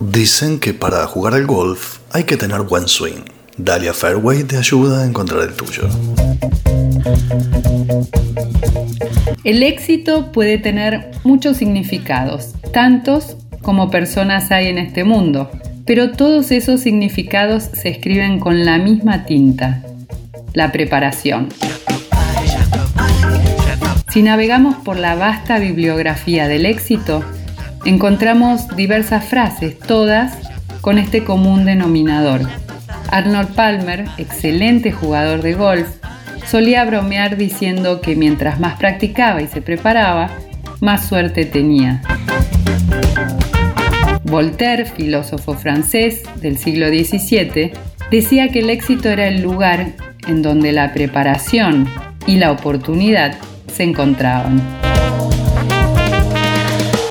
Dicen que para jugar al golf hay que tener buen swing. Dalia Fairway te ayuda a encontrar el tuyo. El éxito puede tener muchos significados, tantos como personas hay en este mundo, pero todos esos significados se escriben con la misma tinta, la preparación. Si navegamos por la vasta bibliografía del éxito, encontramos diversas frases, todas con este común denominador. Arnold Palmer, excelente jugador de golf, solía bromear diciendo que mientras más practicaba y se preparaba, más suerte tenía. Voltaire, filósofo francés del siglo XVII, decía que el éxito era el lugar en donde la preparación y la oportunidad se encontraban.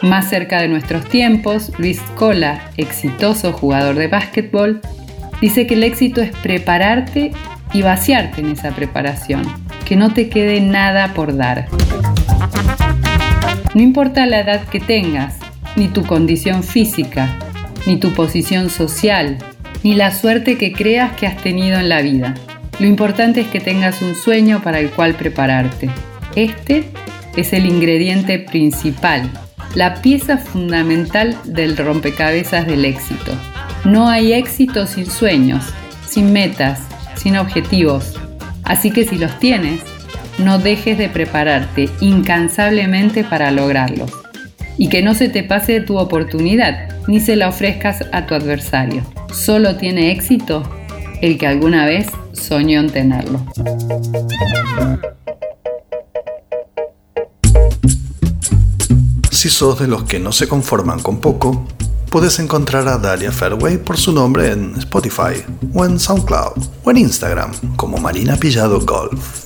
Más cerca de nuestros tiempos, Luis Cola, exitoso jugador de básquetbol, dice que el éxito es prepararte y vaciarte en esa preparación, que no te quede nada por dar. No importa la edad que tengas, ni tu condición física, ni tu posición social, ni la suerte que creas que has tenido en la vida. Lo importante es que tengas un sueño para el cual prepararte. Este es el ingrediente principal la pieza fundamental del rompecabezas del éxito. No hay éxito sin sueños, sin metas, sin objetivos. Así que si los tienes, no dejes de prepararte incansablemente para lograrlos. Y que no se te pase tu oportunidad, ni se la ofrezcas a tu adversario. Solo tiene éxito el que alguna vez soñó en tenerlo. Si sos de los que no se conforman con poco, puedes encontrar a Dalia Fairway por su nombre en Spotify, o en SoundCloud, o en Instagram como Marina Pillado Golf.